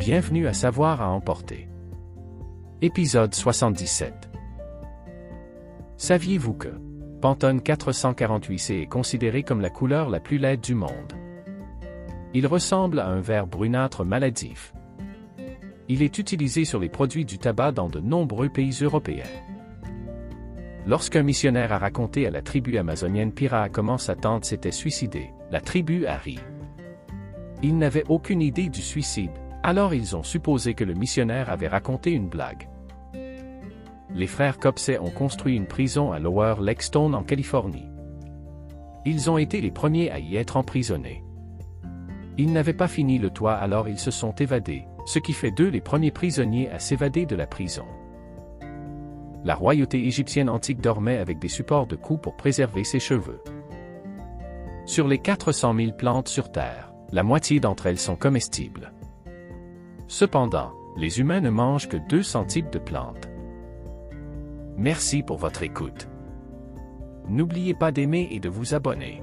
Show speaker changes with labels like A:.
A: Bienvenue à Savoir à emporter. Épisode 77. Saviez-vous que Pantone 448C est considéré comme la couleur la plus laide du monde? Il ressemble à un vert brunâtre maladif. Il est utilisé sur les produits du tabac dans de nombreux pays européens. Lorsqu'un missionnaire a raconté à la tribu amazonienne Pira comment sa tante s'était suicidée, la tribu a ri. Ils n'avaient aucune idée du suicide, alors ils ont supposé que le missionnaire avait raconté une blague. Les frères Copsey ont construit une prison à Lower Lake en Californie. Ils ont été les premiers à y être emprisonnés. Ils n'avaient pas fini le toit alors ils se sont évadés, ce qui fait d'eux les premiers prisonniers à s'évader de la prison. La royauté égyptienne antique dormait avec des supports de cou pour préserver ses cheveux. Sur les 400 000 plantes sur Terre, la moitié d'entre elles sont comestibles. Cependant, les humains ne mangent que 200 types de plantes. Merci pour votre écoute. N'oubliez pas d'aimer et de vous abonner.